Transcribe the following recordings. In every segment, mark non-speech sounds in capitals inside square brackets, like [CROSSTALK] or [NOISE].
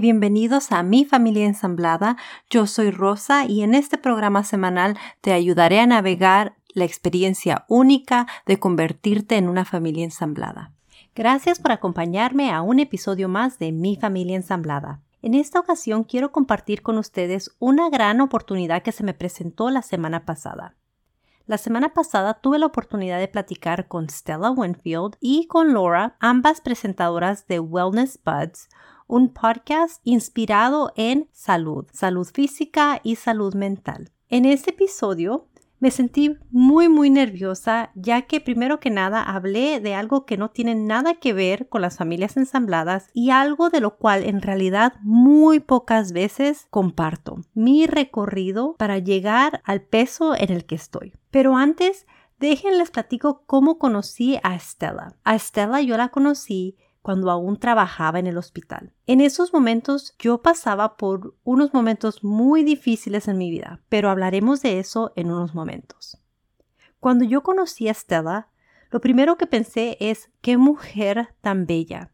Bienvenidos a Mi Familia Ensamblada. Yo soy Rosa y en este programa semanal te ayudaré a navegar la experiencia única de convertirte en una familia ensamblada. Gracias por acompañarme a un episodio más de Mi Familia Ensamblada. En esta ocasión quiero compartir con ustedes una gran oportunidad que se me presentó la semana pasada. La semana pasada tuve la oportunidad de platicar con Stella Winfield y con Laura, ambas presentadoras de Wellness Buds, un podcast inspirado en salud, salud física y salud mental. En este episodio me sentí muy muy nerviosa ya que primero que nada hablé de algo que no tiene nada que ver con las familias ensambladas y algo de lo cual en realidad muy pocas veces comparto. Mi recorrido para llegar al peso en el que estoy. Pero antes, déjenles platico cómo conocí a Estela. A Estela yo la conocí cuando aún trabajaba en el hospital. En esos momentos yo pasaba por unos momentos muy difíciles en mi vida, pero hablaremos de eso en unos momentos. Cuando yo conocí a Stella, lo primero que pensé es qué mujer tan bella.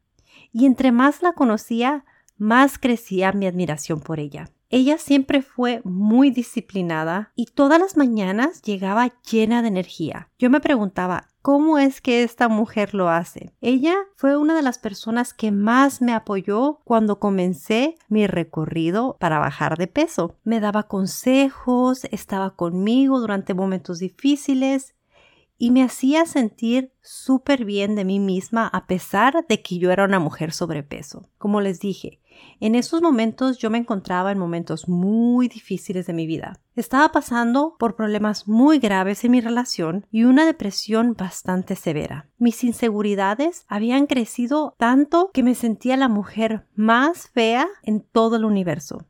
Y entre más la conocía, más crecía mi admiración por ella. Ella siempre fue muy disciplinada y todas las mañanas llegaba llena de energía. Yo me preguntaba, ¿cómo es que esta mujer lo hace? Ella fue una de las personas que más me apoyó cuando comencé mi recorrido para bajar de peso. Me daba consejos, estaba conmigo durante momentos difíciles y me hacía sentir súper bien de mí misma a pesar de que yo era una mujer sobrepeso. Como les dije, en esos momentos yo me encontraba en momentos muy difíciles de mi vida. Estaba pasando por problemas muy graves en mi relación y una depresión bastante severa. Mis inseguridades habían crecido tanto que me sentía la mujer más fea en todo el universo.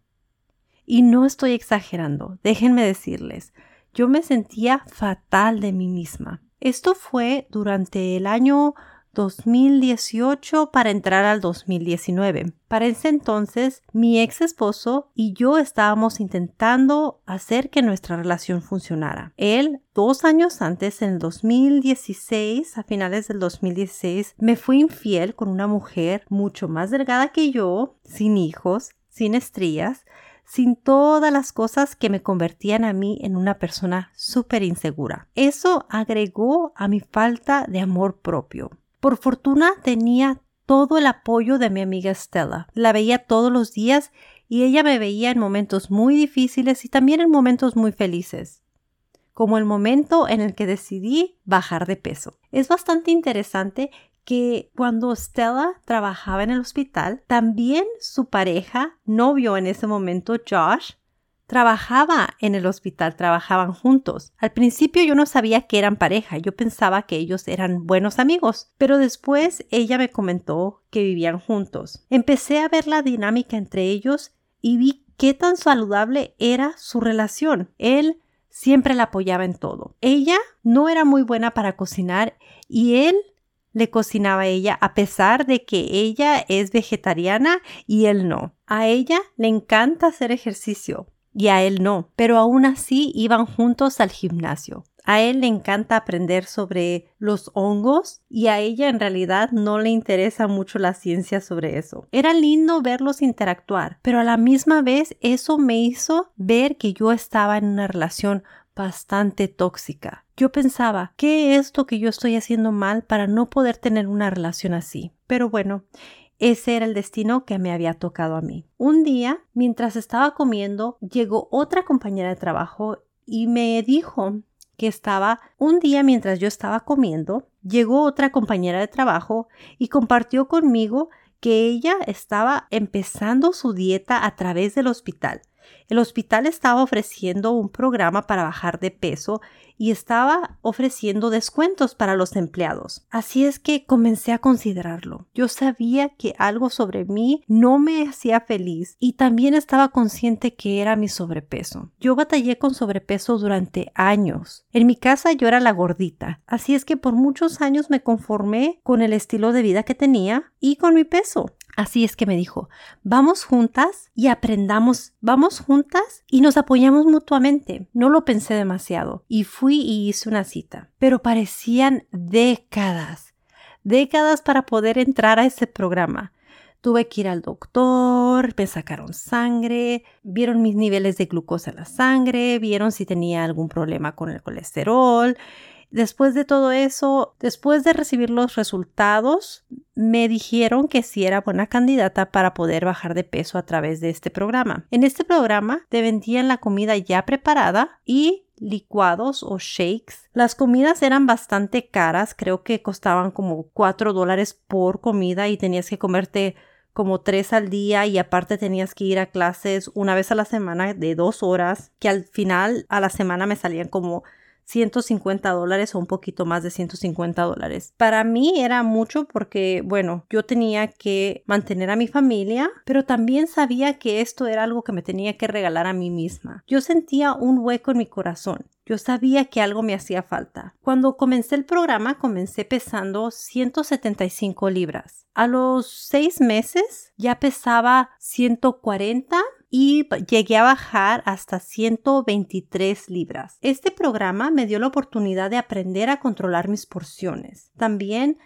Y no estoy exagerando, déjenme decirles, yo me sentía fatal de mí misma. Esto fue durante el año 2018 para entrar al 2019. Para ese entonces, mi ex esposo y yo estábamos intentando hacer que nuestra relación funcionara. Él, dos años antes, en el 2016, a finales del 2016, me fue infiel con una mujer mucho más delgada que yo, sin hijos, sin estrías, sin todas las cosas que me convertían a mí en una persona súper insegura. Eso agregó a mi falta de amor propio. Por fortuna tenía todo el apoyo de mi amiga Stella. La veía todos los días y ella me veía en momentos muy difíciles y también en momentos muy felices, como el momento en el que decidí bajar de peso. Es bastante interesante que cuando Stella trabajaba en el hospital, también su pareja, novio en ese momento, Josh, trabajaba en el hospital, trabajaban juntos. Al principio yo no sabía que eran pareja, yo pensaba que ellos eran buenos amigos, pero después ella me comentó que vivían juntos. Empecé a ver la dinámica entre ellos y vi qué tan saludable era su relación. Él siempre la apoyaba en todo. Ella no era muy buena para cocinar y él le cocinaba a ella a pesar de que ella es vegetariana y él no. A ella le encanta hacer ejercicio, y a él no, pero aún así iban juntos al gimnasio. A él le encanta aprender sobre los hongos y a ella en realidad no le interesa mucho la ciencia sobre eso. Era lindo verlos interactuar, pero a la misma vez eso me hizo ver que yo estaba en una relación bastante tóxica. Yo pensaba, ¿qué es lo que yo estoy haciendo mal para no poder tener una relación así? Pero bueno, ese era el destino que me había tocado a mí. Un día, mientras estaba comiendo, llegó otra compañera de trabajo y me dijo que estaba un día mientras yo estaba comiendo, llegó otra compañera de trabajo y compartió conmigo que ella estaba empezando su dieta a través del hospital. El hospital estaba ofreciendo un programa para bajar de peso y estaba ofreciendo descuentos para los empleados. Así es que comencé a considerarlo. Yo sabía que algo sobre mí no me hacía feliz y también estaba consciente que era mi sobrepeso. Yo batallé con sobrepeso durante años. En mi casa yo era la gordita, así es que por muchos años me conformé con el estilo de vida que tenía y con mi peso. Así es que me dijo, vamos juntas y aprendamos, vamos juntas y nos apoyamos mutuamente. No lo pensé demasiado y fui y hice una cita, pero parecían décadas, décadas para poder entrar a ese programa. Tuve que ir al doctor, me sacaron sangre, vieron mis niveles de glucosa en la sangre, vieron si tenía algún problema con el colesterol. Después de todo eso, después de recibir los resultados, me dijeron que sí era buena candidata para poder bajar de peso a través de este programa. En este programa te vendían la comida ya preparada y licuados o shakes. Las comidas eran bastante caras, creo que costaban como 4 dólares por comida y tenías que comerte como tres al día y aparte tenías que ir a clases una vez a la semana de dos horas, que al final a la semana me salían como 150 dólares o un poquito más de 150 dólares. Para mí era mucho porque, bueno, yo tenía que mantener a mi familia, pero también sabía que esto era algo que me tenía que regalar a mí misma. Yo sentía un hueco en mi corazón. Yo sabía que algo me hacía falta. Cuando comencé el programa, comencé pesando 175 libras. A los seis meses ya pesaba 140 y llegué a bajar hasta 123 libras. Este programa me dio la oportunidad de aprender a controlar mis porciones. También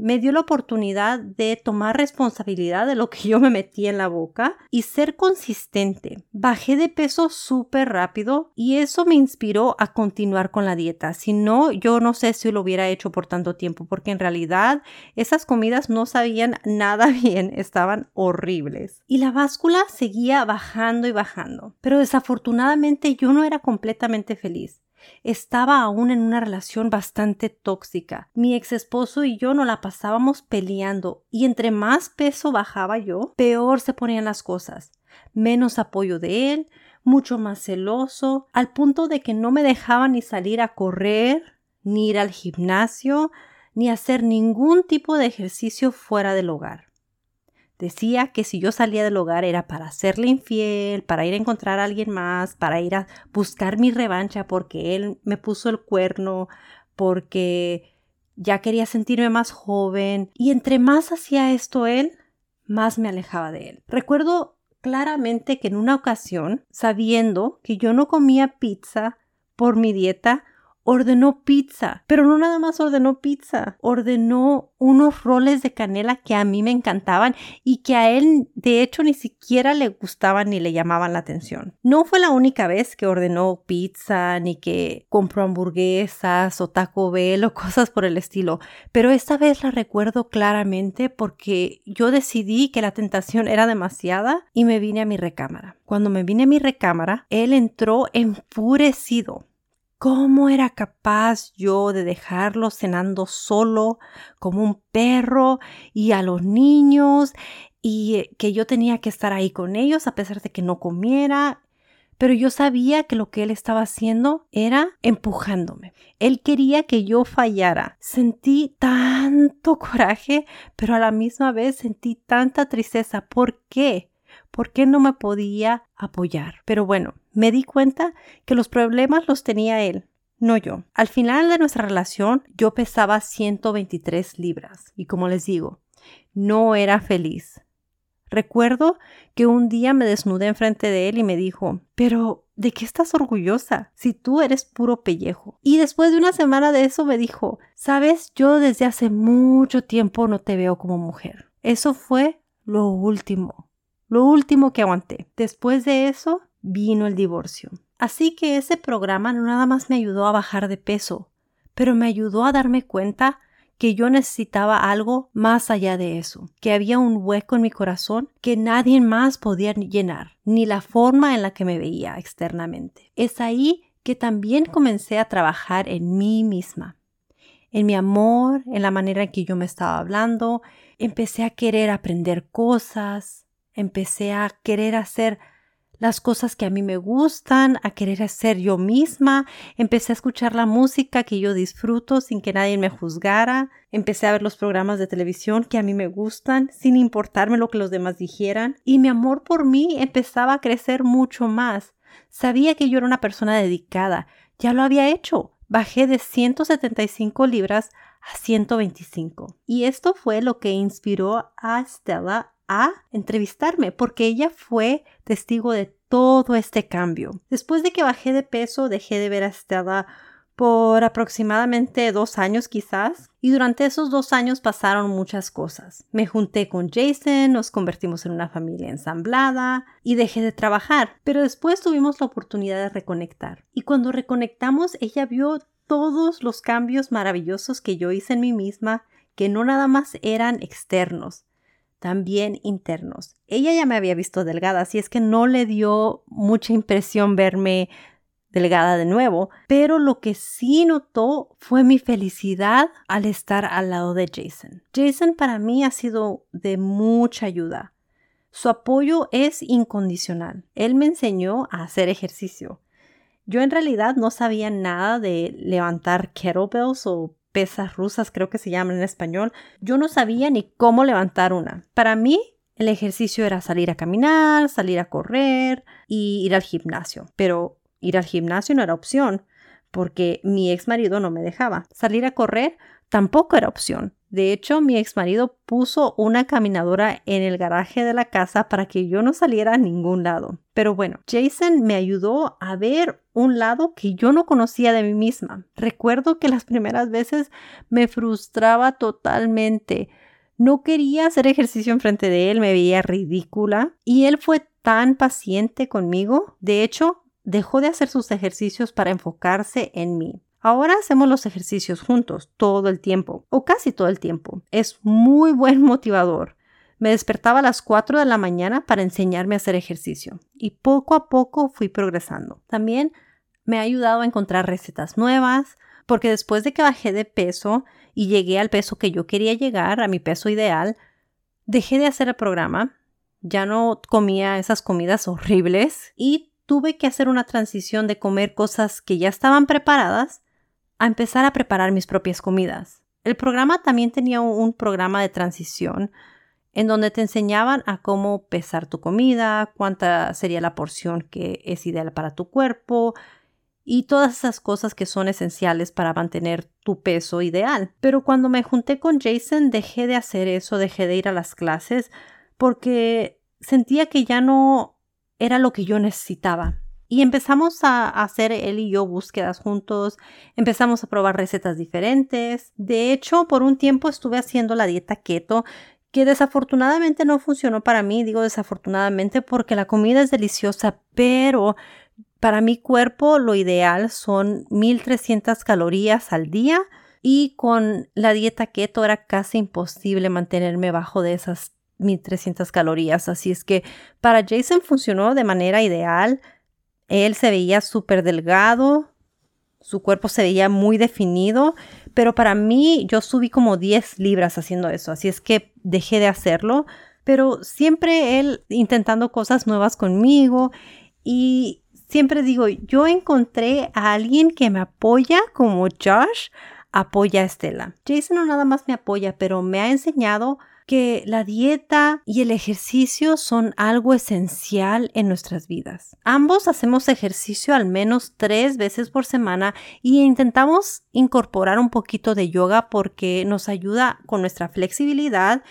me dio la oportunidad de tomar responsabilidad de lo que yo me metí en la boca y ser consistente. Bajé de peso súper rápido y eso me inspiró a continuar con la dieta. Si no, yo no sé si lo hubiera hecho por tanto tiempo porque en realidad esas comidas no sabían [LAUGHS] nada bien, estaban horribles. Y la báscula seguía bajando y bajando. Pero desafortunadamente yo no era completamente feliz. Estaba aún en una relación bastante tóxica. Mi ex esposo y yo no la pasábamos peleando y entre más peso bajaba yo, peor se ponían las cosas. Menos apoyo de él, mucho más celoso, al punto de que no me dejaba ni salir a correr, ni ir al gimnasio, ni hacer ningún tipo de ejercicio fuera del hogar. Decía que si yo salía del hogar era para hacerle infiel, para ir a encontrar a alguien más, para ir a buscar mi revancha porque él me puso el cuerno, porque ya quería sentirme más joven. Y entre más hacía esto él, más me alejaba de él. Recuerdo claramente que en una ocasión, sabiendo que yo no comía pizza por mi dieta, ordenó pizza, pero no nada más ordenó pizza, ordenó unos roles de canela que a mí me encantaban y que a él de hecho ni siquiera le gustaban ni le llamaban la atención. No fue la única vez que ordenó pizza ni que compró hamburguesas o Taco Bell o [LAUGHS] cosas por el estilo, pero esta vez la recuerdo claramente porque yo decidí que la tentación era demasiada y me vine a mi recámara. Cuando me vine a mi recámara, él entró enfurecido ¿Cómo era capaz yo de dejarlo cenando solo como un perro y a los niños y que yo tenía que estar ahí con ellos a pesar de que no comiera? Pero yo sabía que lo que él estaba haciendo era empujándome. Él quería que yo fallara. Sentí tanto coraje, pero a la misma vez sentí tanta tristeza. ¿Por qué? ¿Por qué no me podía apoyar? Pero bueno, me di cuenta que los problemas los tenía él, no yo. Al final de nuestra relación yo pesaba 123 libras y como les digo, no era feliz. Recuerdo que un día me desnudé enfrente de él y me dijo, pero ¿de qué estás orgullosa si tú eres puro pellejo? Y después de una semana de eso me dijo, sabes, yo desde hace mucho tiempo no te veo como mujer. Eso fue lo último, lo último que aguanté. Después de eso, vino el divorcio. Así que ese programa no nada más me ayudó a bajar de peso, pero me ayudó a darme cuenta que yo necesitaba algo más allá de eso, que había un hueco en mi corazón que nadie más podía llenar, ni la forma en la que me veía externamente. Es ahí que también comencé a trabajar en mí misma, en mi amor, en la manera en que yo me estaba hablando, empecé a querer aprender cosas, empecé a querer hacer las cosas que a mí me gustan, a querer hacer yo misma, empecé a escuchar la música que yo disfruto sin que nadie me juzgara, empecé a ver los programas de televisión que a mí me gustan sin importarme lo que los demás dijeran y mi amor por mí empezaba a crecer mucho más. Sabía que yo era una persona dedicada, ya lo había hecho. Bajé de 175 libras a 125. Y esto fue lo que inspiró a Stella a entrevistarme porque ella fue testigo de todo este cambio. Después de que bajé de peso, dejé de ver a Stella por aproximadamente dos años quizás. Y durante esos dos años pasaron muchas cosas. Me junté con Jason, nos convertimos en una familia ensamblada y dejé de trabajar. Pero después tuvimos la oportunidad de reconectar. Y cuando reconectamos, ella vio todos los cambios maravillosos que yo hice en mí misma, que no nada más eran externos, también internos. Ella ya me había visto delgada, así es que no le dio mucha impresión verme delgada de nuevo, pero lo que sí notó fue mi felicidad al estar al lado de Jason. Jason para mí ha sido de mucha ayuda. Su apoyo es incondicional. Él me enseñó a hacer ejercicio. Yo en realidad no sabía nada de levantar kettlebells o pesas rusas, creo que se llaman en español. Yo no sabía ni cómo levantar una. Para mí, el ejercicio era salir a caminar, salir a correr y ir al gimnasio. Pero Ir al gimnasio no era opción, porque mi ex marido no me dejaba. Salir a correr tampoco era opción. De hecho, mi ex marido puso una caminadora en el garaje de la casa para que yo no saliera a ningún lado. Pero bueno, Jason me ayudó a ver un lado que yo no conocía de mí misma. Recuerdo que las primeras veces me frustraba totalmente. No quería hacer ejercicio enfrente de él, me veía ridícula. Y él fue tan paciente conmigo. De hecho, dejó de hacer sus ejercicios para enfocarse en mí. Ahora hacemos los ejercicios juntos todo el tiempo, o casi todo el tiempo. Es muy buen motivador. Me despertaba a las 4 de la mañana para enseñarme a hacer ejercicio y poco a poco fui progresando. También me ha ayudado a encontrar recetas nuevas, porque después de que bajé de peso y llegué al peso que yo quería llegar, a mi peso ideal, dejé de hacer el programa, ya no comía esas comidas horribles y tuve que hacer una transición de comer cosas que ya estaban preparadas a empezar a preparar mis propias comidas. El programa también tenía un programa de transición en donde te enseñaban a cómo pesar tu comida, cuánta sería la porción que es ideal para tu cuerpo y todas esas cosas que son esenciales para mantener tu peso ideal. Pero cuando me junté con Jason dejé de hacer eso, dejé de ir a las clases porque sentía que ya no era lo que yo necesitaba. Y empezamos a hacer él y yo búsquedas juntos, empezamos a probar recetas diferentes. De hecho, por un tiempo estuve haciendo la dieta keto, que desafortunadamente no funcionó para mí. Digo desafortunadamente porque la comida es deliciosa, pero para mi cuerpo lo ideal son 1300 calorías al día y con la dieta keto era casi imposible mantenerme bajo de esas 1300 calorías. Así es que para Jason funcionó de manera ideal. Él se veía súper delgado, su cuerpo se veía muy definido, pero para mí yo subí como 10 libras haciendo eso. Así es que dejé de hacerlo, pero siempre él intentando cosas nuevas conmigo y siempre digo, yo encontré a alguien que me apoya como Josh apoya a Estela. Jason no nada más me apoya, pero me ha enseñado que la dieta y el ejercicio son algo esencial en nuestras vidas. Ambos hacemos ejercicio al menos tres veces por semana y intentamos incorporar un poquito de yoga porque nos ayuda con nuestra flexibilidad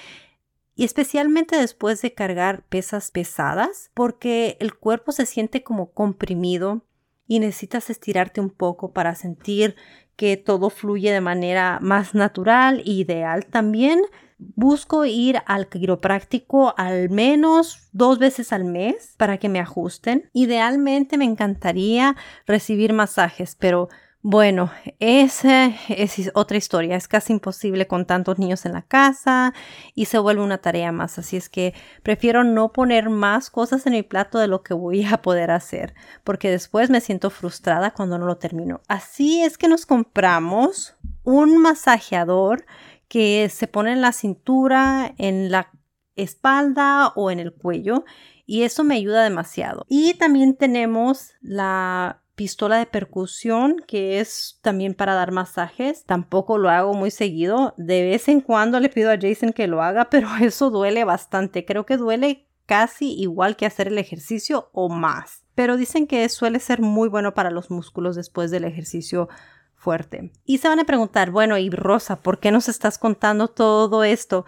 y especialmente después de cargar pesas pesadas porque el cuerpo se siente como comprimido y necesitas estirarte un poco para sentir que todo fluye de manera más natural e ideal. También busco ir al quiropráctico al menos dos veces al mes para que me ajusten. Idealmente me encantaría recibir masajes, pero bueno, esa es otra historia. Es casi imposible con tantos niños en la casa y se vuelve una tarea más. Así es que prefiero no poner más cosas en mi plato de lo que voy a poder hacer, porque después me siento frustrada cuando no lo termino. Así es que nos compramos un masajeador que se pone en la cintura, en la espalda o en el cuello y eso me ayuda demasiado. Y también tenemos la pistola de percusión que es también para dar masajes. Tampoco lo hago muy seguido. De vez en cuando le pido a Jason que lo haga, [LAUGHS] pero eso duele bastante. Creo que duele casi igual que hacer el ejercicio o más. Pero dicen que suele ser muy bueno para los músculos después del ejercicio fuerte. Y se van a preguntar, bueno, y Rosa, ¿por qué nos estás contando todo esto?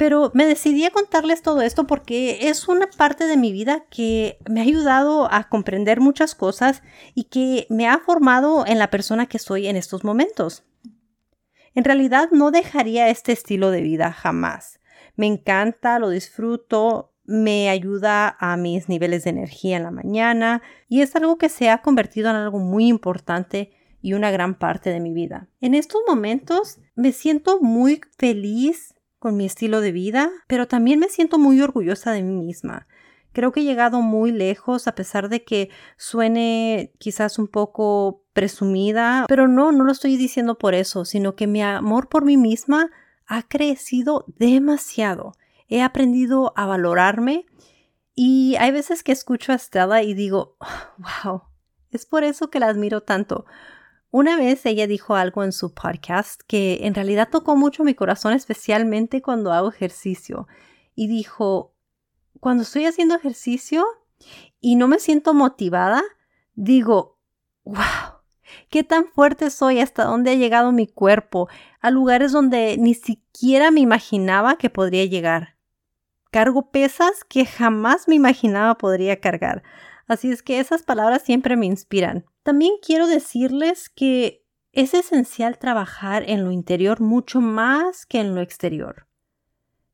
Pero me decidí a contarles todo esto porque es una parte de mi vida que me ha ayudado a comprender muchas cosas y que me ha formado en la persona que soy en estos momentos. En realidad no dejaría este estilo de vida jamás. Me encanta, lo disfruto, me ayuda a mis niveles de energía en la mañana y es algo que se ha convertido en algo muy importante y una gran parte de mi vida. En estos momentos me siento muy feliz con mi estilo de vida, pero también me siento muy orgullosa de mí misma. Creo que he llegado muy lejos a pesar de que suene quizás un poco presumida, pero no, no lo estoy diciendo por eso, sino que mi amor por mí misma ha crecido demasiado. He aprendido a valorarme y hay veces que escucho a Stella y digo, wow, es por eso que la admiro tanto, una vez ella dijo algo en su podcast que en realidad tocó mucho mi corazón, especialmente cuando hago ejercicio. Y dijo, cuando estoy haciendo ejercicio y no me siento motivada, digo, wow, qué tan fuerte soy, hasta dónde ha llegado mi cuerpo, a lugares donde ni siquiera me imaginaba que podría llegar. Cargo pesas que jamás me imaginaba podría cargar. Así es que esas palabras siempre me inspiran. También quiero decirles que es esencial trabajar en lo interior mucho más que en lo exterior.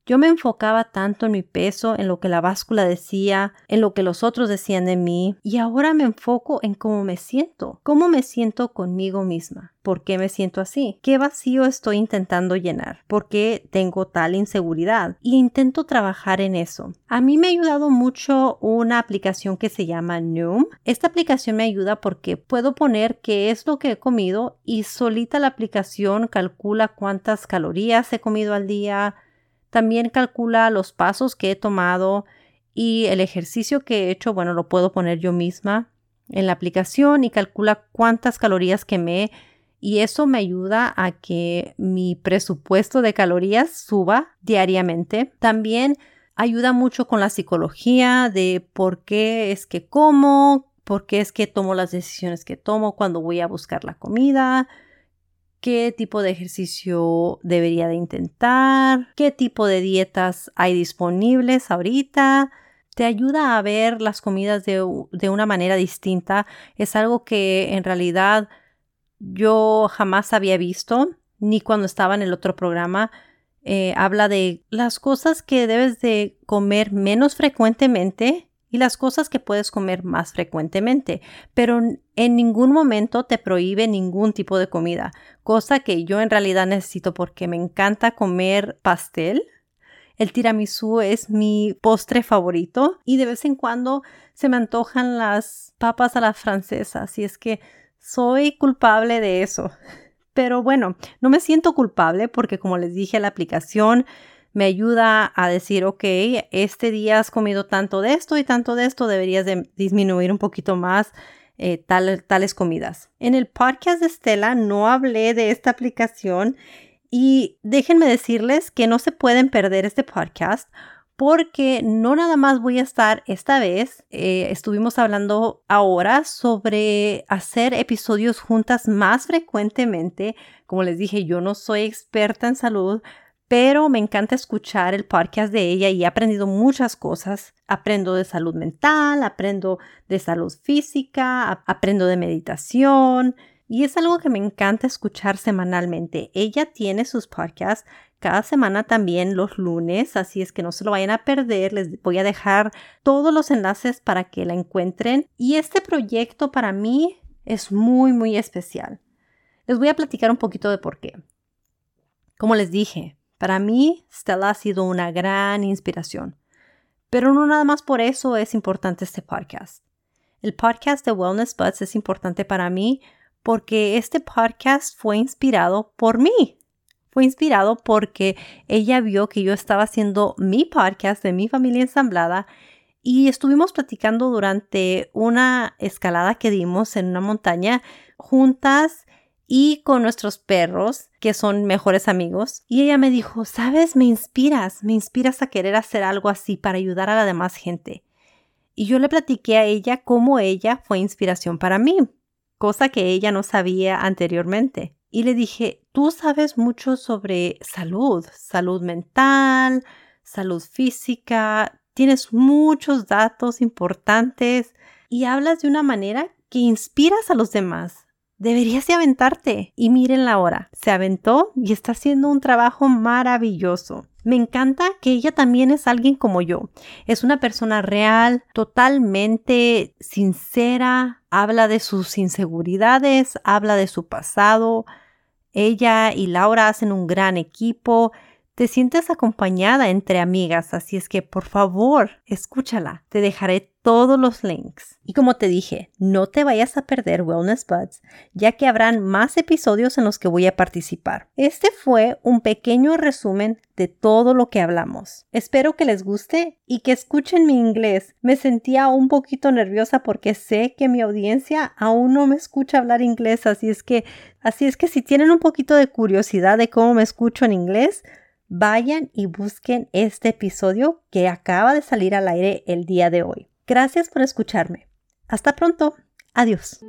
Yo me enfocaba tanto en mi peso, en lo que la báscula decía, en lo que los otros decían de mí, y ahora me enfoco en cómo me siento, cómo me siento conmigo misma. ¿Por qué me siento así? ¿Qué vacío estoy intentando llenar? ¿Por qué tengo tal inseguridad? Y intento trabajar en eso. A mí me ha ayudado mucho una aplicación que se llama Noom. Esta aplicación me ayuda porque puedo poner qué es lo que he comido y solita la aplicación calcula cuántas calorías he comido al día, también calcula los pasos que he tomado y el ejercicio que he hecho, bueno, lo puedo poner yo misma en la aplicación y calcula cuántas calorías quemé y eso me ayuda a que mi presupuesto de calorías suba diariamente. También ayuda mucho con la psicología de por qué es que como, por qué es que tomo las decisiones que tomo cuando voy a buscar la comida, qué tipo de ejercicio debería de intentar, qué tipo de dietas hay disponibles ahorita. Te ayuda a ver las comidas de, una manera distinta. Es algo que en realidad yo jamás había visto, ni cuando estaba en el otro programa. Eh, habla de las cosas que debes de comer menos frecuentemente y las cosas que puedes comer más frecuentemente, pero en ningún momento te prohíbe ningún tipo de comida, cosa que yo en realidad necesito porque me encanta comer pastel. El tiramisú es mi postre favorito y de vez en cuando se me antojan las papas a las francesas y es que soy culpable de eso. Pero bueno, no me siento culpable porque como les dije, la aplicación me ayuda a decir, ok, este día has comido tanto de esto y tanto de esto, deberías de disminuir un poquito más eh, tales comidas. En el podcast de Estela no hablé de esta aplicación y déjenme decirles que no se pueden perder este podcast porque no nada más voy a estar esta vez, eh, estuvimos hablando ahora sobre hacer episodios juntas más frecuentemente. Como les dije, yo no soy experta en salud, pero me encanta escuchar el podcast de ella y he aprendido muchas cosas. Aprendo de salud mental, aprendo de salud física, aprendo de meditación y es algo que me encanta escuchar semanalmente. Ella tiene sus podcasts cada semana también los lunes, así es que no se lo vayan a perder. Les voy a dejar todos los enlaces para que la encuentren. Y este proyecto para mí es muy, muy especial. Les voy a platicar un poquito de por qué. Como les dije, para mí, Stella ha sido una gran inspiración. Pero no nada más por eso es importante este podcast. El podcast de Wellness Buds es importante para mí porque este podcast fue inspirado por mí. Fue inspirado porque ella vio que yo estaba haciendo mi podcast de mi familia ensamblada y estuvimos platicando durante una escalada que dimos en una montaña juntas y con nuestros perros, que son mejores amigos. Y ella me dijo, sabes, me inspiras, me inspiras a querer hacer algo así para ayudar a la demás gente. Y yo le platiqué a ella cómo ella fue inspiración para mí, cosa que ella no sabía anteriormente. y le dije, tú sabes mucho sobre salud, salud mental, salud física, tienes muchos datos importantes y hablas de una manera que inspiras a los demás. Deberías de aventarte. Y miren la hora. Se aventó y está haciendo un trabajo maravilloso. Me encanta que ella también es alguien como yo. Es una persona real, totalmente sincera, habla de sus inseguridades, habla de su pasado. Ella y Laura hacen un gran equipo te sientes acompañada entre amigas, así es que por favor, escúchala. Te dejaré todos los links. Y como te dije, no te vayas a perder Wellness Buds, ya que habrán más episodios en los que voy a participar. Este fue un pequeño resumen de todo lo que hablamos. Espero que les guste y que escuchen mi inglés. Me sentía un poquito nerviosa porque sé que mi audiencia aún no me escucha hablar inglés, así es que así es que si tienen un poquito de curiosidad de cómo me escucho en inglés, vayan y busquen este episodio que acaba de salir al aire el día de hoy. Gracias por escucharme. Hasta pronto. Adiós.